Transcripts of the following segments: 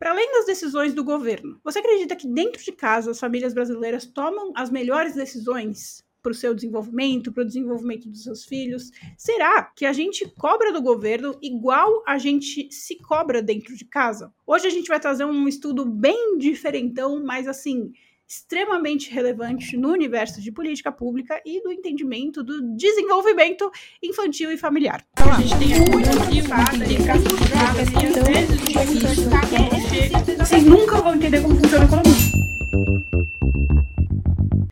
Para além das decisões do governo, você acredita que dentro de casa as famílias brasileiras tomam as melhores decisões para o seu desenvolvimento, para o desenvolvimento dos seus filhos? Será que a gente cobra do governo igual a gente se cobra dentro de casa? Hoje a gente vai trazer um estudo bem diferentão, mas assim, extremamente relevante no universo de política pública e do entendimento do desenvolvimento infantil e familiar. Então, a gente tem muito Vocês nunca vão entender como funciona a economia.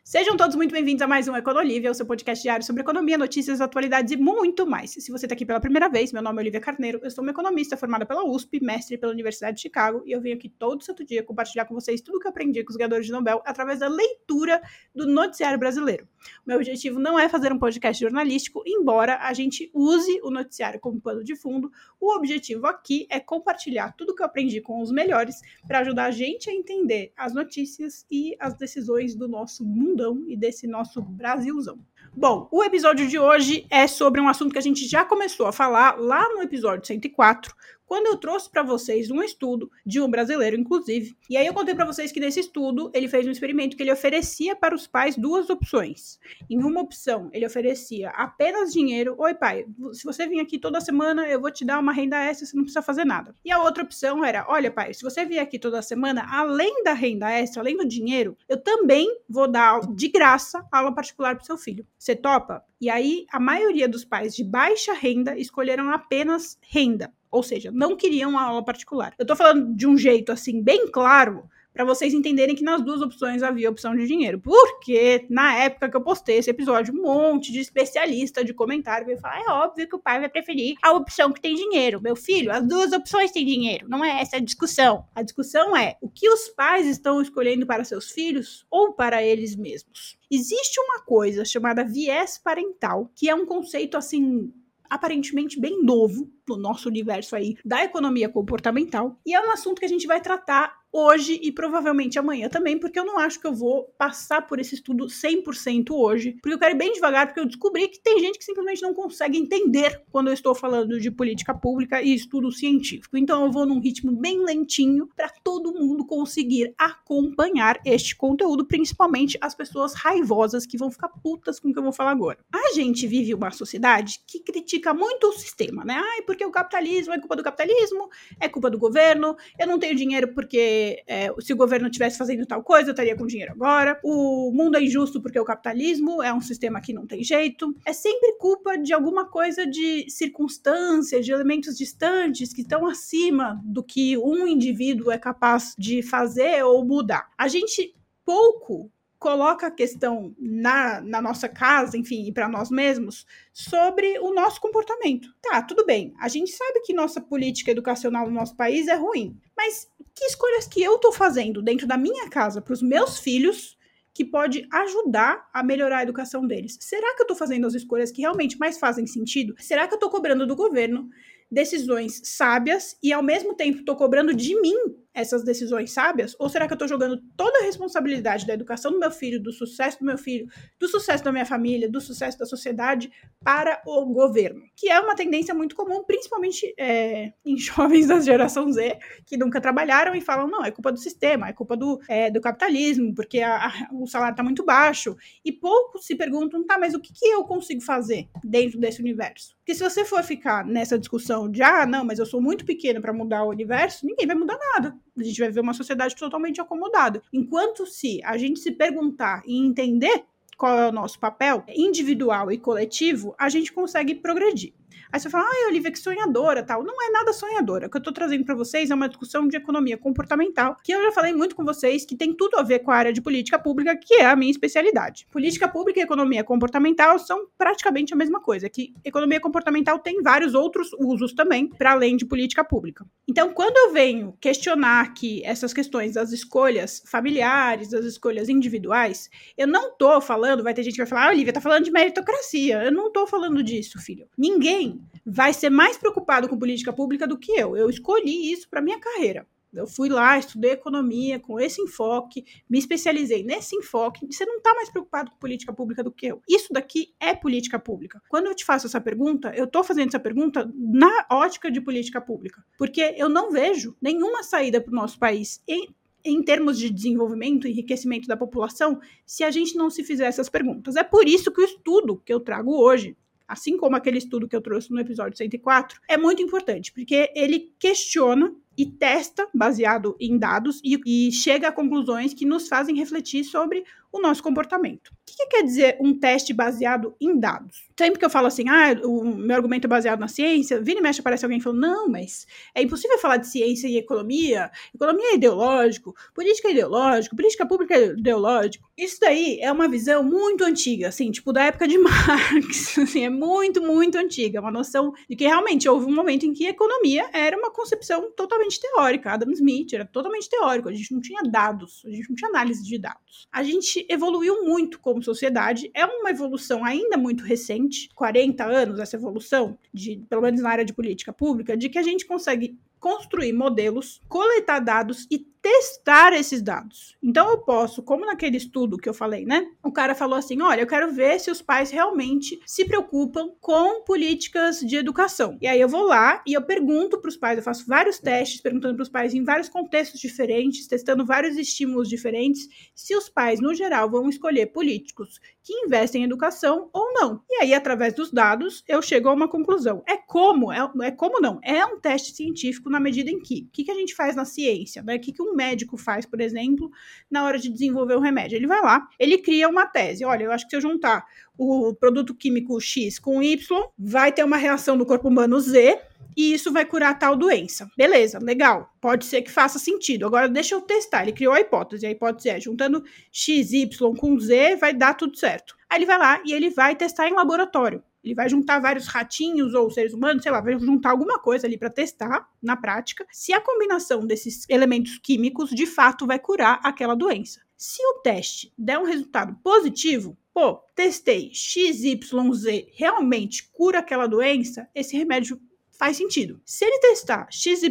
Sejam todos muito bem-vindos a mais um Econolívia, o seu podcast diário sobre economia, notícias, atualidades e muito mais. Se você está aqui pela primeira vez, meu nome é Olivia Carneiro, eu sou uma economista formada pela USP, mestre pela Universidade de Chicago, e eu venho aqui todo santo dia compartilhar com vocês tudo o que aprendi com os ganhadores de Nobel através da leitura do noticiário brasileiro. Meu objetivo não é fazer um podcast jornalístico, embora a gente use o noticiário como pano de fundo, o objetivo aqui é compartilhar tudo que eu aprendi com os melhores para ajudar a gente a entender as notícias e as decisões do nosso mundo mundão e desse nosso Brasilzão. Bom, o episódio de hoje é sobre um assunto que a gente já começou a falar lá no episódio 104, quando eu trouxe para vocês um estudo de um brasileiro, inclusive, e aí eu contei para vocês que nesse estudo ele fez um experimento que ele oferecia para os pais duas opções. Em uma opção, ele oferecia apenas dinheiro. Oi, pai, se você vir aqui toda semana, eu vou te dar uma renda extra, você não precisa fazer nada. E a outra opção era: olha, pai, se você vier aqui toda semana, além da renda extra, além do dinheiro, eu também vou dar de graça aula particular para seu filho. Você topa? E aí, a maioria dos pais de baixa renda escolheram apenas renda. Ou seja, não queriam a aula particular. Eu tô falando de um jeito assim bem claro para vocês entenderem que nas duas opções havia opção de dinheiro. Porque na época que eu postei esse episódio, um monte de especialista de comentário veio falar: é óbvio que o pai vai preferir a opção que tem dinheiro. Meu filho, as duas opções têm dinheiro. Não é essa a discussão. A discussão é o que os pais estão escolhendo para seus filhos ou para eles mesmos. Existe uma coisa chamada viés parental, que é um conceito assim aparentemente bem novo no nosso universo aí da economia comportamental e é um assunto que a gente vai tratar hoje e provavelmente amanhã também, porque eu não acho que eu vou passar por esse estudo 100% hoje, porque eu quero ir bem devagar, porque eu descobri que tem gente que simplesmente não consegue entender quando eu estou falando de política pública e estudo científico. Então eu vou num ritmo bem lentinho para todo mundo conseguir acompanhar este conteúdo, principalmente as pessoas raivosas que vão ficar putas com o que eu vou falar agora. A gente vive uma sociedade que critica muito o sistema, né? Ai, porque o capitalismo é culpa do capitalismo, é culpa do governo, eu não tenho dinheiro porque é, se o governo estivesse fazendo tal coisa, eu estaria com dinheiro agora. O mundo é injusto porque o capitalismo é um sistema que não tem jeito. É sempre culpa de alguma coisa de circunstâncias, de elementos distantes que estão acima do que um indivíduo é capaz de fazer ou mudar. A gente pouco coloca a questão na, na nossa casa, enfim, e para nós mesmos, sobre o nosso comportamento. Tá, tudo bem. A gente sabe que nossa política educacional no nosso país é ruim, mas que escolhas que eu estou fazendo dentro da minha casa para os meus filhos que pode ajudar a melhorar a educação deles? Será que eu estou fazendo as escolhas que realmente mais fazem sentido? Será que eu estou cobrando do governo decisões sábias e ao mesmo tempo estou cobrando de mim essas decisões sábias? Ou será que eu estou jogando toda a responsabilidade da educação do meu filho, do sucesso do meu filho, do sucesso da minha família, do sucesso da sociedade para o governo? Que é uma tendência muito comum, principalmente é, em jovens da geração Z, que nunca trabalharam e falam: não, é culpa do sistema, é culpa do, é, do capitalismo, porque a, a, o salário está muito baixo. E poucos se perguntam: tá, mas o que, que eu consigo fazer dentro desse universo? Porque se você for ficar nessa discussão de, ah, não, mas eu sou muito pequeno para mudar o universo, ninguém vai mudar nada a gente vai ver uma sociedade totalmente acomodada. Enquanto se a gente se perguntar e entender qual é o nosso papel individual e coletivo, a gente consegue progredir. Aí você fala, ai, Olivia, que sonhadora, tal. Não é nada sonhadora. O que eu tô trazendo para vocês é uma discussão de economia comportamental, que eu já falei muito com vocês, que tem tudo a ver com a área de política pública, que é a minha especialidade. Política pública e economia comportamental são praticamente a mesma coisa, que economia comportamental tem vários outros usos também, para além de política pública. Então, quando eu venho questionar aqui essas questões das escolhas familiares, das escolhas individuais, eu não tô falando, vai ter gente que vai falar, ah, Olivia, tá falando de meritocracia. Eu não tô falando disso, filho. Ninguém vai ser mais preocupado com política pública do que eu. Eu escolhi isso para minha carreira. Eu fui lá, estudei economia com esse enfoque, me especializei nesse enfoque. Você não está mais preocupado com política pública do que eu. Isso daqui é política pública. Quando eu te faço essa pergunta, eu estou fazendo essa pergunta na ótica de política pública, porque eu não vejo nenhuma saída para o nosso país em em termos de desenvolvimento e enriquecimento da população se a gente não se fizer essas perguntas. É por isso que o estudo que eu trago hoje, assim como aquele estudo que eu trouxe no episódio 104, é muito importante, porque ele questiona e testa baseado em dados e, e, chega a conclusões que nos fazem refletir sobre o nosso comportamento. O que, que, quer dizer um teste baseado em dados? Sempre que eu falo assim, ah, o meu argumento é baseado na ciência, vira e mexe aparece alguém falando, não, mas é impossível falar de ciência e economia, economia é ideológico, política é ideológico, política pública é ideológico. Isso daí é uma visão muito antiga, assim, tipo da época de Marx, assim, é muito, muito antiga, é uma noção de que realmente houve um momento em que economia era uma concepção totalmente teórica, Adam Smith era totalmente teórico, a gente não tinha dados, a gente não tinha análise de dados. A gente gente evoluiu muito como sociedade. É uma evolução ainda muito recente, 40 anos essa evolução, de, pelo menos na área de política pública, de que a gente consegue construir modelos, coletar dados e testar esses dados. Então eu posso, como naquele estudo que eu falei, né? O cara falou assim: "Olha, eu quero ver se os pais realmente se preocupam com políticas de educação". E aí eu vou lá e eu pergunto para os pais, eu faço vários testes perguntando para os pais em vários contextos diferentes, testando vários estímulos diferentes, se os pais no geral vão escolher políticos que investem em educação ou não. E aí através dos dados eu chego a uma conclusão. É como, é, é como não, é um teste científico na medida em que, o que, que a gente faz na ciência, né? O que, que um médico faz, por exemplo, na hora de desenvolver o remédio. Ele vai lá, ele cria uma tese. Olha, eu acho que se eu juntar o produto químico X com Y, vai ter uma reação do corpo humano Z, e isso vai curar tal doença. Beleza, legal. Pode ser que faça sentido. Agora deixa eu testar. Ele criou a hipótese. A hipótese é juntando XY com Z vai dar tudo certo. Aí ele vai lá e ele vai testar em laboratório. Ele vai juntar vários ratinhos ou seres humanos, sei lá, vai juntar alguma coisa ali para testar na prática se a combinação desses elementos químicos de fato vai curar aquela doença. Se o teste der um resultado positivo, pô, testei XYZ realmente cura aquela doença, esse remédio faz sentido. Se ele testar XYZ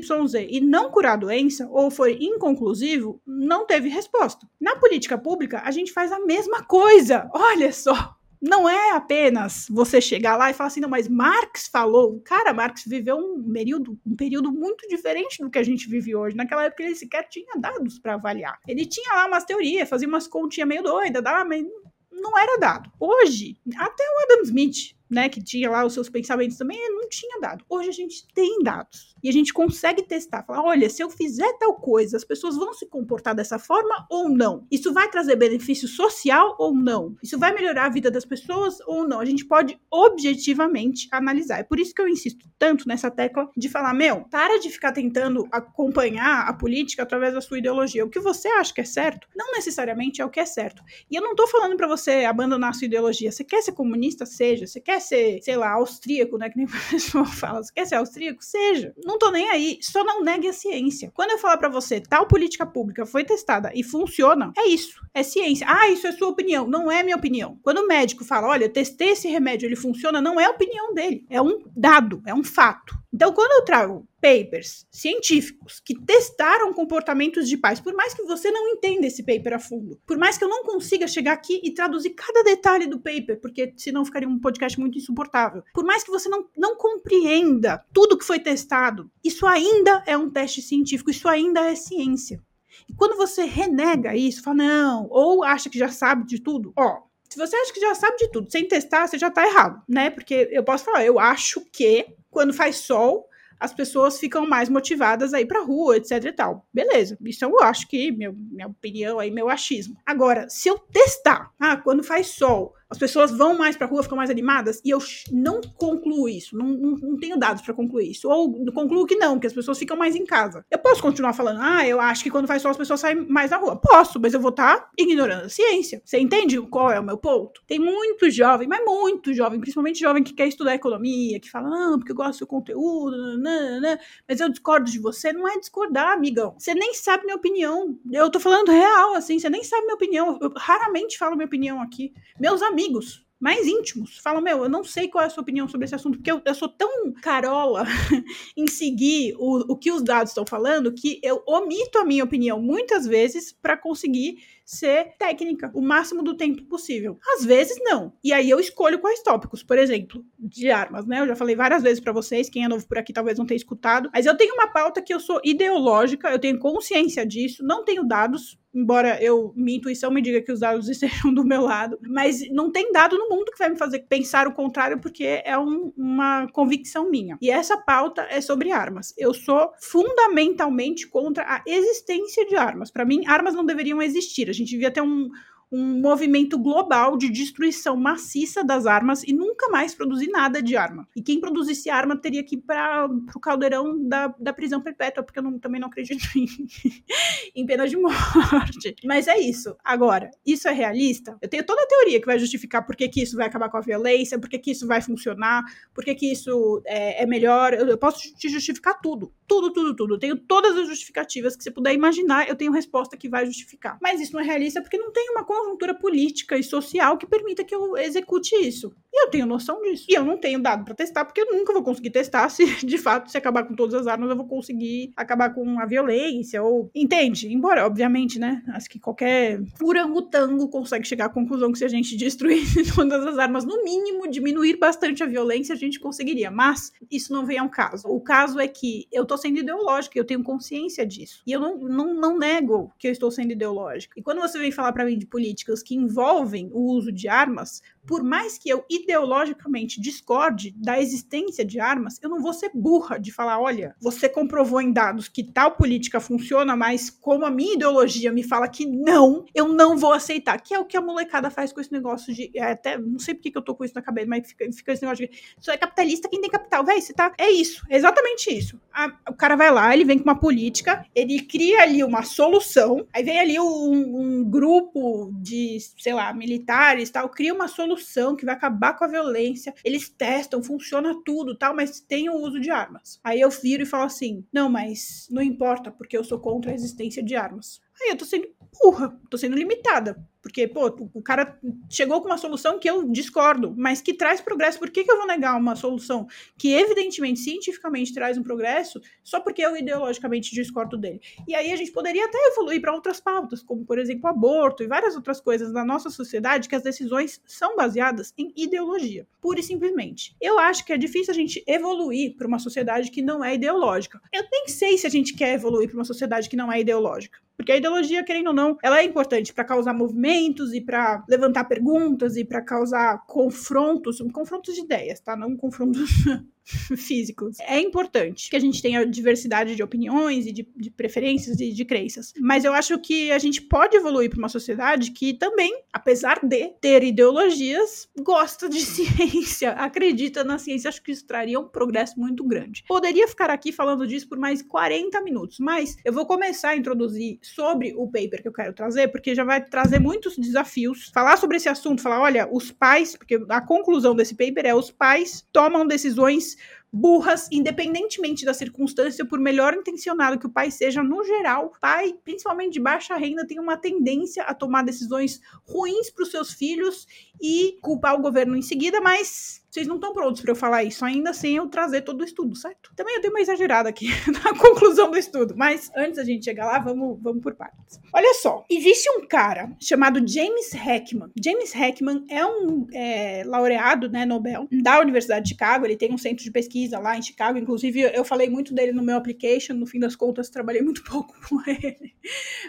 e não curar a doença, ou foi inconclusivo, não teve resposta. Na política pública, a gente faz a mesma coisa. Olha só, não é apenas você chegar lá e falar assim, não, mas Marx falou. Cara, Marx viveu um período, um período muito diferente do que a gente vive hoje. Naquela época ele sequer tinha dados para avaliar. Ele tinha lá umas teorias, fazia umas continhas meio doidas, mas não era dado. Hoje, até o Adam Smith né, que tinha lá os seus pensamentos também, não tinha dado. Hoje a gente tem dados e a gente consegue testar, falar, olha, se eu fizer tal coisa, as pessoas vão se comportar dessa forma ou não? Isso vai trazer benefício social ou não? Isso vai melhorar a vida das pessoas ou não? A gente pode objetivamente analisar. É por isso que eu insisto tanto nessa tecla de falar, meu, para de ficar tentando acompanhar a política através da sua ideologia. O que você acha que é certo, não necessariamente é o que é certo. E eu não tô falando para você abandonar a sua ideologia. Você quer ser comunista, seja. Você quer quer ser, sei lá, austríaco, né? Que nem o pessoal fala. Você quer ser austríaco? Seja. Não tô nem aí. Só não negue a ciência. Quando eu falar para você, tal política pública foi testada e funciona, é isso. É ciência. Ah, isso é sua opinião. Não é minha opinião. Quando o médico fala, olha, eu testei esse remédio, ele funciona, não é a opinião dele. É um dado, é um fato. Então, quando eu trago papers científicos que testaram comportamentos de pais, por mais que você não entenda esse paper a fundo, por mais que eu não consiga chegar aqui e traduzir cada detalhe do paper, porque senão ficaria um podcast muito insuportável, por mais que você não, não compreenda tudo que foi testado, isso ainda é um teste científico, isso ainda é ciência. E quando você renega isso, fala, não, ou acha que já sabe de tudo, ó, se você acha que já sabe de tudo, sem testar, você já tá errado, né? Porque eu posso falar, eu acho que quando faz sol, as pessoas ficam mais motivadas a ir pra rua, etc e tal. Beleza, isso eu acho que, meu, minha opinião aí, meu achismo. Agora, se eu testar, ah, quando faz sol, as pessoas vão mais para a rua, ficam mais animadas, e eu não concluo isso, não, não, não tenho dados para concluir isso. Ou concluo que não, que as pessoas ficam mais em casa. Eu posso continuar falando, ah, eu acho que quando faz sol as pessoas saem mais na rua. Posso, mas eu vou estar tá ignorando a ciência. Você entende qual é o meu ponto? Tem muito jovem, mas muito jovem, principalmente jovem que quer estudar economia, que fala, não, porque eu gosto do conteúdo, nanana, mas eu discordo de você. Não é discordar, amigão. Você nem sabe minha opinião. Eu tô falando real, assim, você nem sabe minha opinião. Eu raramente falo minha opinião aqui. Meus amigos amigos mais íntimos falam: Meu, eu não sei qual é a sua opinião sobre esse assunto, porque eu, eu sou tão carola em seguir o, o que os dados estão falando que eu omito a minha opinião muitas vezes para conseguir ser técnica o máximo do tempo possível. Às vezes não. E aí eu escolho quais tópicos, por exemplo, de armas, né? Eu já falei várias vezes para vocês, quem é novo por aqui talvez não tenha escutado, mas eu tenho uma pauta que eu sou ideológica, eu tenho consciência disso, não tenho dados, embora eu minha intuição me diga que os dados estejam do meu lado, mas não tem dado no mundo que vai me fazer pensar o contrário, porque é um, uma convicção minha. E essa pauta é sobre armas. Eu sou fundamentalmente contra a existência de armas. Para mim, armas não deveriam existir. A gente devia ter um, um movimento global de destruição maciça das armas e nunca mais produzir nada de arma. E quem produzisse arma teria que ir para o caldeirão da, da prisão perpétua, porque eu não, também não acredito em, em pena de morte. Mas é isso. Agora, isso é realista? Eu tenho toda a teoria que vai justificar por que, que isso vai acabar com a violência, por que, que isso vai funcionar, por que, que isso é, é melhor. Eu, eu posso te justificar tudo. Tudo, tudo, tudo. Eu tenho todas as justificativas que você puder imaginar, eu tenho resposta que vai justificar. Mas isso não é realista porque não tem uma conjuntura política e social que permita que eu execute isso. E eu tenho noção disso. E eu não tenho dado para testar, porque eu nunca vou conseguir testar se, de fato, se acabar com todas as armas, eu vou conseguir acabar com a violência, ou... Entende? Embora, obviamente, né, acho que qualquer orangotango consegue chegar à conclusão que se a gente destruir todas as armas, no mínimo, diminuir bastante a violência, a gente conseguiria. Mas isso não vem ao caso. O caso é que eu tô sendo ideológica, eu tenho consciência disso. E eu não, não, não nego que eu estou sendo ideológica. E quando você vem falar para mim de política, políticas que envolvem o uso de armas, por mais que eu ideologicamente discorde da existência de armas, eu não vou ser burra de falar, olha, você comprovou em dados que tal política funciona, mas como a minha ideologia me fala que não, eu não vou aceitar. Que é o que a molecada faz com esse negócio de. É, até não sei porque que eu tô com isso na cabeça, mas fica, fica esse negócio de. Só é capitalista quem tem capital. Véi, você tá. É isso, é exatamente isso. A, o cara vai lá, ele vem com uma política, ele cria ali uma solução, aí vem ali um, um grupo de, sei lá, militares tal, cria uma solução que vai acabar com a violência. Eles testam, funciona tudo, tal, mas tem o uso de armas. Aí eu viro e falo assim: "Não, mas não importa, porque eu sou contra a existência de armas". Aí eu tô sendo burra, tô sendo limitada. Porque, pô, o cara chegou com uma solução que eu discordo, mas que traz progresso. Por que, que eu vou negar uma solução que, evidentemente, cientificamente traz um progresso, só porque eu ideologicamente discordo dele? E aí a gente poderia até evoluir para outras pautas, como, por exemplo, aborto e várias outras coisas na nossa sociedade que as decisões são baseadas em ideologia, pura e simplesmente. Eu acho que é difícil a gente evoluir para uma sociedade que não é ideológica. Eu nem sei se a gente quer evoluir para uma sociedade que não é ideológica. Porque a ideologia, querendo ou não, ela é importante para causar movimentos e para levantar perguntas e para causar confrontos, confrontos de ideias, tá? Não confrontos físicos. É importante que a gente tenha diversidade de opiniões e de, de preferências e de crenças. Mas eu acho que a gente pode evoluir para uma sociedade que também, apesar de ter ideologias, gosta de ciência, acredita na ciência. Acho que isso traria um progresso muito grande. Poderia ficar aqui falando disso por mais 40 minutos, mas eu vou começar a introduzir sobre o paper que eu quero trazer, porque já vai trazer muitos desafios. Falar sobre esse assunto, falar, olha, os pais, porque a conclusão desse paper é os pais tomam decisões burras, independentemente da circunstância, por melhor intencionado que o pai seja, no geral, pai, principalmente de baixa renda, tem uma tendência a tomar decisões ruins para os seus filhos e culpar o governo em seguida, mas vocês não estão prontos para eu falar isso ainda sem eu trazer todo o estudo, certo? Também eu dei uma exagerada aqui na conclusão do estudo, mas antes da gente chegar lá, vamos, vamos por partes. Olha só, existe um cara chamado James Heckman. James Heckman é um é, laureado, né, Nobel, da Universidade de Chicago. Ele tem um centro de pesquisa lá em Chicago. Inclusive, eu falei muito dele no meu application. No fim das contas, trabalhei muito pouco com ele.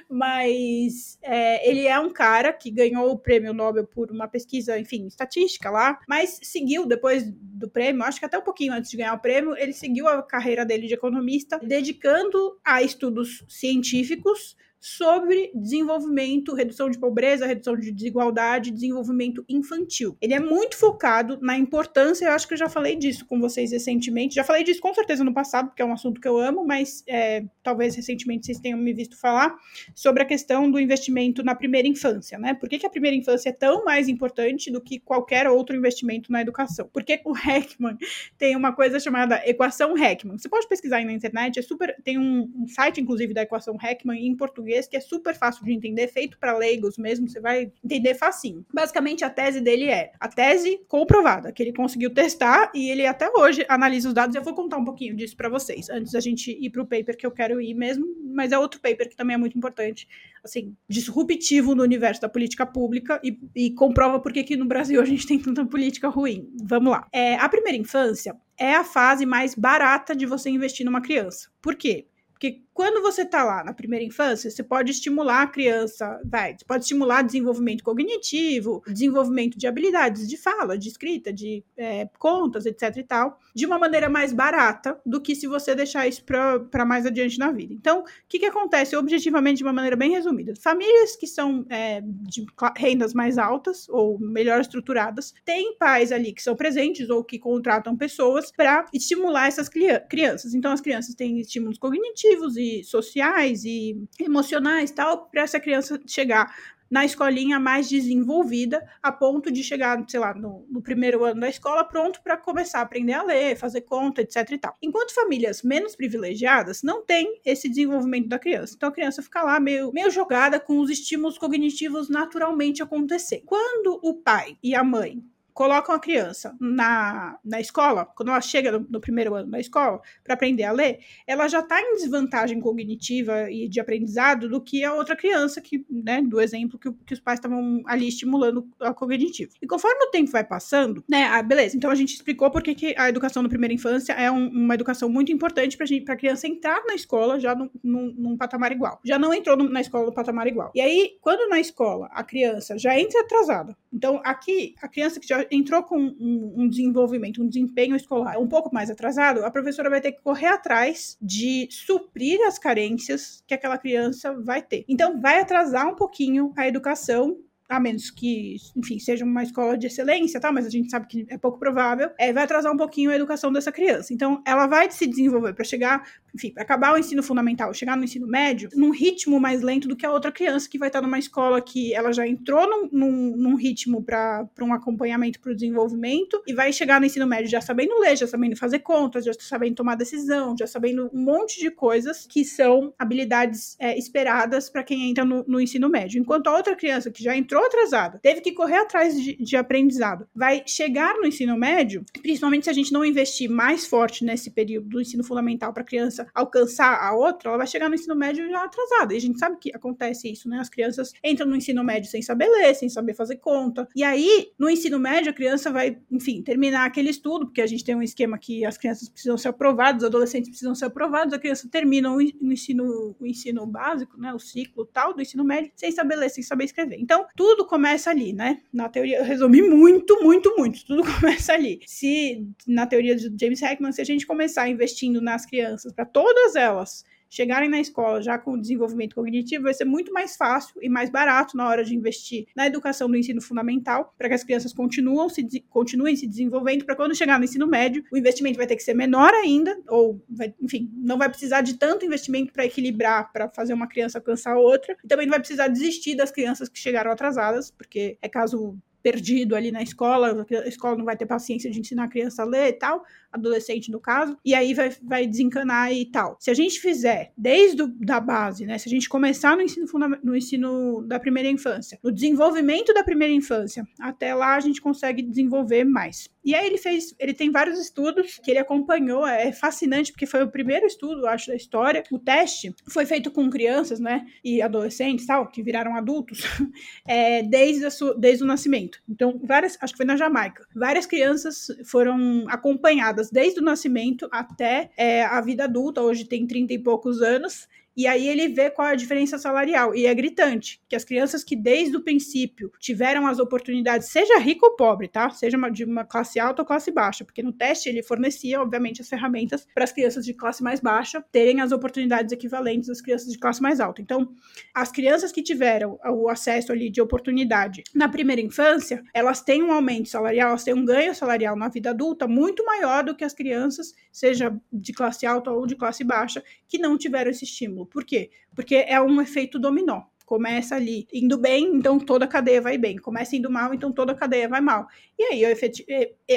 Mas é, ele é um cara que ganhou o prêmio Nobel por uma pesquisa, enfim, estatística lá, mas seguiu depois do prêmio, acho que até um pouquinho antes de ganhar o prêmio, ele seguiu a carreira dele de economista, dedicando a estudos científicos sobre desenvolvimento, redução de pobreza, redução de desigualdade, desenvolvimento infantil. Ele é muito focado na importância, eu acho que eu já falei disso com vocês recentemente, já falei disso com certeza no passado, porque é um assunto que eu amo, mas é, talvez recentemente vocês tenham me visto falar sobre a questão do investimento na primeira infância, né? Por que, que a primeira infância é tão mais importante do que qualquer outro investimento na educação? Porque o Heckman tem uma coisa chamada equação Heckman. Você pode pesquisar aí na internet, é super. Tem um, um site, inclusive, da equação Heckman em português português, que é super fácil de entender, feito para leigos mesmo, você vai entender facinho. Basicamente, a tese dele é a tese comprovada, que ele conseguiu testar e ele até hoje analisa os dados. Eu vou contar um pouquinho disso para vocês, antes da gente ir para o paper que eu quero ir mesmo, mas é outro paper que também é muito importante, assim, disruptivo no universo da política pública e, e comprova por que no Brasil a gente tem tanta política ruim. Vamos lá. É, a primeira infância é a fase mais barata de você investir numa criança. Por quê? Porque quando você está lá na primeira infância, você pode estimular a criança, vai, você pode estimular desenvolvimento cognitivo, desenvolvimento de habilidades de fala, de escrita, de é, contas, etc e tal, de uma maneira mais barata do que se você deixar isso para mais adiante na vida. Então, o que, que acontece objetivamente de uma maneira bem resumida? Famílias que são é, de rendas mais altas ou melhor estruturadas têm pais ali que são presentes ou que contratam pessoas para estimular essas crianças. Então, as crianças têm estímulos cognitivos e sociais e emocionais tal, para essa criança chegar na escolinha mais desenvolvida, a ponto de chegar, sei lá, no, no primeiro ano da escola, pronto para começar a aprender a ler, fazer conta, etc e tal. Enquanto famílias menos privilegiadas não têm esse desenvolvimento da criança. Então a criança fica lá meio, meio jogada com os estímulos cognitivos naturalmente acontecendo. Quando o pai e a mãe colocam a criança na, na escola, quando ela chega no, no primeiro ano da escola, para aprender a ler, ela já está em desvantagem cognitiva e de aprendizado do que a outra criança, que, né, do exemplo que, que os pais estavam ali estimulando a cognitivo. E conforme o tempo vai passando, né, ah, beleza, então a gente explicou porque que a educação na primeira infância é um, uma educação muito importante para a criança entrar na escola já num, num, num patamar igual. Já não entrou no, na escola no patamar igual. E aí, quando na escola a criança já entra atrasada, então aqui a criança que já entrou com um, um, desenvolvimento, um desempenho escolar um pouco mais atrasado, a professora vai ter que correr atrás de suprir as carências que aquela criança vai ter. Então, vai atrasar um pouquinho a educação a menos que, enfim, seja uma escola de excelência, tá? Mas a gente sabe que é pouco provável, é, vai atrasar um pouquinho a educação dessa criança. Então, ela vai se desenvolver para chegar, enfim, para acabar o ensino fundamental, chegar no ensino médio, num ritmo mais lento do que a outra criança que vai estar numa escola que ela já entrou num, num, num ritmo para um acompanhamento para o desenvolvimento e vai chegar no ensino médio já sabendo ler, já sabendo fazer contas, já sabendo tomar decisão, já sabendo um monte de coisas que são habilidades é, esperadas para quem entra no, no ensino médio. Enquanto a outra criança que já entrou entrou atrasada, teve que correr atrás de, de aprendizado, vai chegar no ensino médio, principalmente se a gente não investir mais forte nesse período do ensino fundamental para a criança alcançar a outra, ela vai chegar no ensino médio já atrasada. E a gente sabe que acontece isso, né? As crianças entram no ensino médio sem saber ler, sem saber fazer conta. E aí, no ensino médio, a criança vai, enfim, terminar aquele estudo, porque a gente tem um esquema que as crianças precisam ser aprovadas, os adolescentes precisam ser aprovados, a criança termina o ensino, o ensino básico, né? O ciclo tal do ensino médio, sem saber ler, sem saber escrever. Então, tudo tudo começa ali, né? Na teoria, eu resumi muito, muito, muito. Tudo começa ali. Se, na teoria de James Heckman, se a gente começar investindo nas crianças, para todas elas chegarem na escola já com desenvolvimento cognitivo, vai ser muito mais fácil e mais barato na hora de investir na educação do ensino fundamental, para que as crianças continuem se, continuem se desenvolvendo, para quando chegar no ensino médio, o investimento vai ter que ser menor ainda, ou, vai, enfim, não vai precisar de tanto investimento para equilibrar, para fazer uma criança alcançar outra, e também não vai precisar desistir das crianças que chegaram atrasadas, porque é caso perdido ali na escola, a escola não vai ter paciência de ensinar a criança a ler e tal, adolescente no caso, e aí vai, vai desencanar e tal. Se a gente fizer desde do, da base, né, se a gente começar no ensino, no ensino da primeira infância, no desenvolvimento da primeira infância, até lá a gente consegue desenvolver mais. E aí ele fez, ele tem vários estudos que ele acompanhou, é fascinante porque foi o primeiro estudo, acho, da história. O teste foi feito com crianças, né, e adolescentes, tal, que viraram adultos, é, desde, a sua, desde o nascimento. Então, várias, acho que foi na Jamaica, várias crianças foram acompanhadas desde o nascimento até é, a vida adulta, hoje tem 30 e poucos anos, e aí ele vê qual é a diferença salarial. E é gritante que as crianças que desde o princípio tiveram as oportunidades, seja rico ou pobre, tá? Seja uma, de uma classe alta ou classe baixa, porque no teste ele fornecia, obviamente, as ferramentas para as crianças de classe mais baixa terem as oportunidades equivalentes às crianças de classe mais alta. Então, as crianças que tiveram o acesso ali de oportunidade na primeira infância, elas têm um aumento salarial, elas têm um ganho salarial na vida adulta muito maior do que as crianças, seja de classe alta ou de classe baixa, que não tiveram esse estímulo. Por quê? Porque é um efeito dominó Começa ali indo bem, então toda a cadeia vai bem. Começa indo mal, então toda a cadeia vai mal. E aí,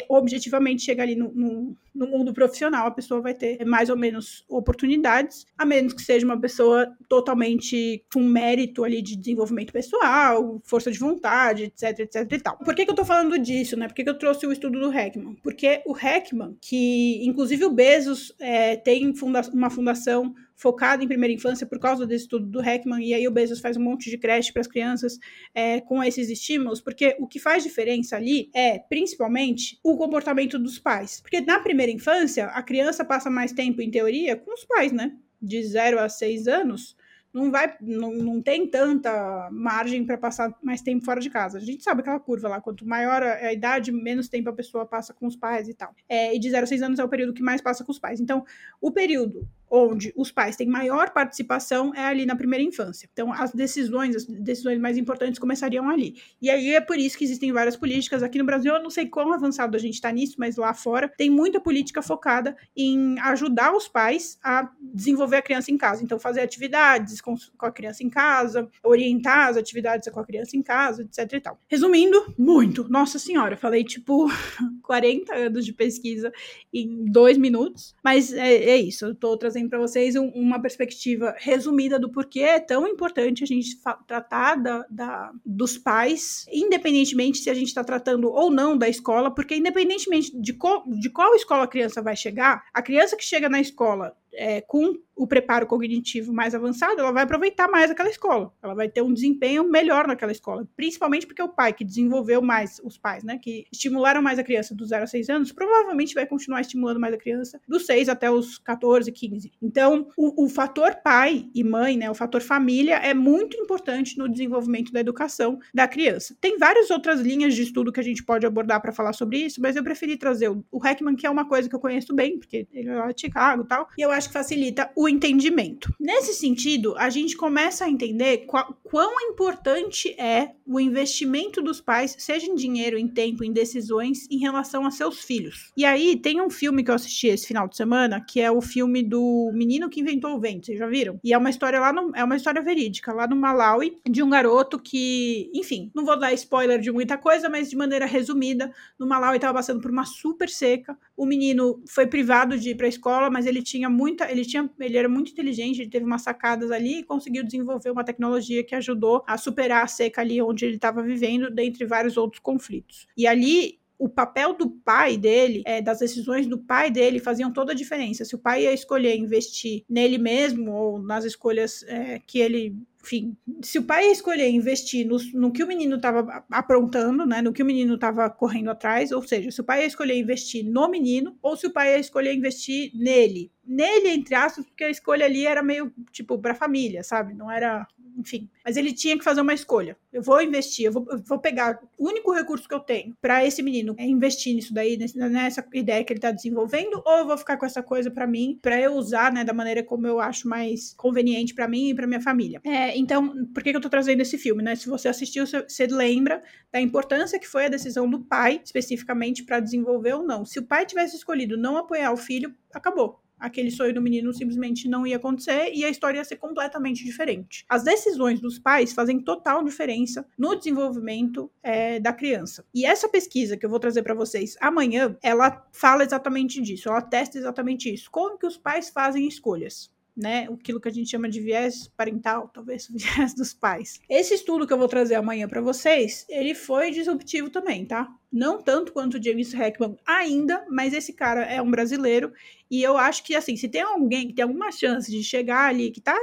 objetivamente, chega ali no, no, no mundo profissional, a pessoa vai ter mais ou menos oportunidades, a menos que seja uma pessoa totalmente com mérito ali de desenvolvimento pessoal, força de vontade, etc, etc e tal. Por que, que eu tô falando disso, né? Por que, que eu trouxe o estudo do Heckman? Porque o Heckman, que inclusive o Bezos é, tem funda uma fundação focado em primeira infância por causa desse estudo do Heckman, e aí o Bezos faz um monte de creche para as crianças é, com esses estímulos, porque o que faz diferença ali é, principalmente, o comportamento dos pais. Porque na primeira infância, a criança passa mais tempo, em teoria, com os pais, né? De 0 a 6 anos, não vai, não, não tem tanta margem para passar mais tempo fora de casa. A gente sabe aquela curva lá, quanto maior a, idade, menos tempo a pessoa passa com os pais e tal. É, e de 0 a 6 anos é o período que mais passa com os pais. Então, o período onde os pais têm maior participação é ali na primeira infância. Então, as decisões, as decisões mais importantes começariam ali. E aí é por isso que existem várias políticas. Aqui no Brasil, eu não sei quão avançado a gente está nisso, mas lá fora tem muita política focada em ajudar os pais a desenvolver a criança em casa. Então, fazer atividades com, com a criança em casa, orientar as atividades com a criança em casa, etc e tal. Resumindo, muito. Nossa senhora, falei tipo 40 anos de pesquisa em dois minutos, mas é, é isso. Eu tô trazendo para vocês um, uma perspectiva resumida do porquê é tão importante a gente tratar da, da, dos pais, independentemente se a gente está tratando ou não da escola, porque independentemente de, co, de qual escola a criança vai chegar, a criança que chega na escola é, com o preparo cognitivo mais avançado, ela vai aproveitar mais aquela escola. Ela vai ter um desempenho melhor naquela escola. Principalmente porque o pai que desenvolveu mais, os pais, né, que estimularam mais a criança dos 0 a 6 anos, provavelmente vai continuar estimulando mais a criança dos 6 até os 14, 15. Então, o, o fator pai e mãe, né, o fator família, é muito importante no desenvolvimento da educação da criança. Tem várias outras linhas de estudo que a gente pode abordar para falar sobre isso, mas eu preferi trazer o, o Heckman, que é uma coisa que eu conheço bem, porque ele é lá de Chicago e tal, e eu acho que facilita o entendimento. Nesse sentido, a gente começa a entender qual, quão importante é o investimento dos pais, seja em dinheiro, em tempo, em decisões, em relação a seus filhos. E aí, tem um filme que eu assisti esse final de semana, que é o filme do Menino que Inventou o Vento, vocês já viram? E é uma história lá, no, é uma história verídica, lá no Malawi, de um garoto que, enfim, não vou dar spoiler de muita coisa, mas de maneira resumida, no Malawi estava passando por uma super seca, o menino foi privado de ir para a escola, mas ele tinha muita, ele tinha, ele era muito inteligente, ele teve umas sacadas ali e conseguiu desenvolver uma tecnologia que ajudou a superar a seca ali onde ele estava vivendo, dentre vários outros conflitos. E ali o papel do pai dele, é, das decisões do pai dele, faziam toda a diferença. Se o pai ia escolher investir nele mesmo ou nas escolhas é, que ele enfim, se o pai escolher investir no, no que o menino estava aprontando, né, no que o menino estava correndo atrás, ou seja, se o pai escolher investir no menino, ou se o pai escolher investir nele, nele, entre aspas, porque a escolha ali era meio, tipo, para família, sabe? Não era, enfim. Mas ele tinha que fazer uma escolha. Eu vou investir, eu vou, eu vou pegar o único recurso que eu tenho para esse menino é investir nisso daí, nessa ideia que ele está desenvolvendo, ou eu vou ficar com essa coisa para mim, para eu usar, né, da maneira como eu acho mais conveniente para mim e para minha família. É, então, por que, que eu tô trazendo esse filme, né? Se você assistiu, você lembra da importância que foi a decisão do pai, especificamente para desenvolver ou não. Se o pai tivesse escolhido não apoiar o filho, acabou aquele sonho do menino simplesmente não ia acontecer e a história ia ser completamente diferente. As decisões dos pais fazem total diferença no desenvolvimento é, da criança. E essa pesquisa que eu vou trazer para vocês amanhã, ela fala exatamente disso, ela testa exatamente isso. Como que os pais fazem escolhas? Né? Aquilo que a gente chama de viés parental, talvez viés dos pais. Esse estudo que eu vou trazer amanhã para vocês, ele foi disruptivo também, tá? Não tanto quanto o James Heckman ainda, mas esse cara é um brasileiro e eu acho que, assim, se tem alguém que tem alguma chance de chegar ali, que tá.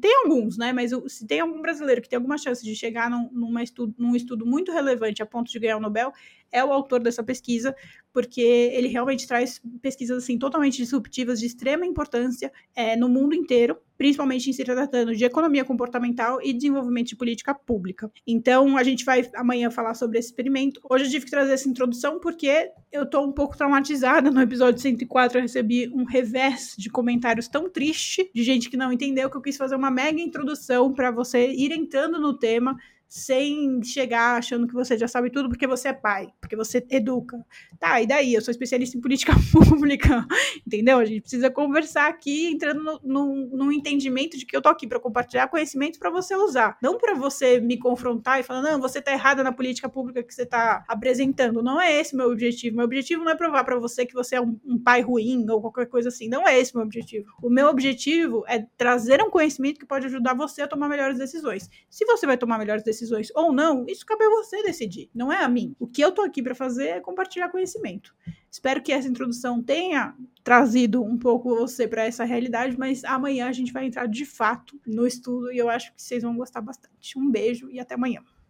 Tem alguns, né? Mas se tem algum brasileiro que tem alguma chance de chegar num, estudo, num estudo muito relevante a ponto de ganhar o Nobel, é o autor dessa pesquisa, porque ele realmente traz pesquisas, assim, totalmente disruptivas, de extrema importância é, no mundo inteiro principalmente em se tratando de economia comportamental e desenvolvimento de política pública. Então, a gente vai amanhã falar sobre esse experimento. Hoje eu tive que trazer essa introdução porque eu tô um pouco traumatizada. No episódio 104 eu recebi um revés de comentários tão triste de gente que não entendeu que eu quis fazer uma mega introdução para você ir entrando no tema sem chegar achando que você já sabe tudo porque você é pai, porque você educa. Tá, e daí? Eu sou especialista em política pública, entendeu? A gente precisa conversar aqui, entrando no, entendimento de que eu tô aqui para compartilhar conhecimentos para você usar, não para você me confrontar e falar, não, você tá errada na política pública que você tá apresentando. Não é esse meu objetivo. Meu objetivo não é provar para você que você é um, um pai ruim ou qualquer coisa assim. Não é esse meu objetivo. O meu objetivo é trazer um conhecimento que pode ajudar você a tomar melhores decisões. Se você vai tomar melhores decisões, decisões ou não, isso cabe a você decidir, não é a mim. O que eu tô aqui para fazer é compartilhar conhecimento. Espero que essa introdução tenha trazido um pouco você para essa realidade, mas amanhã a gente vai entrar de fato no estudo e eu acho que vocês vão gostar bastante. Um beijo e até amanhã.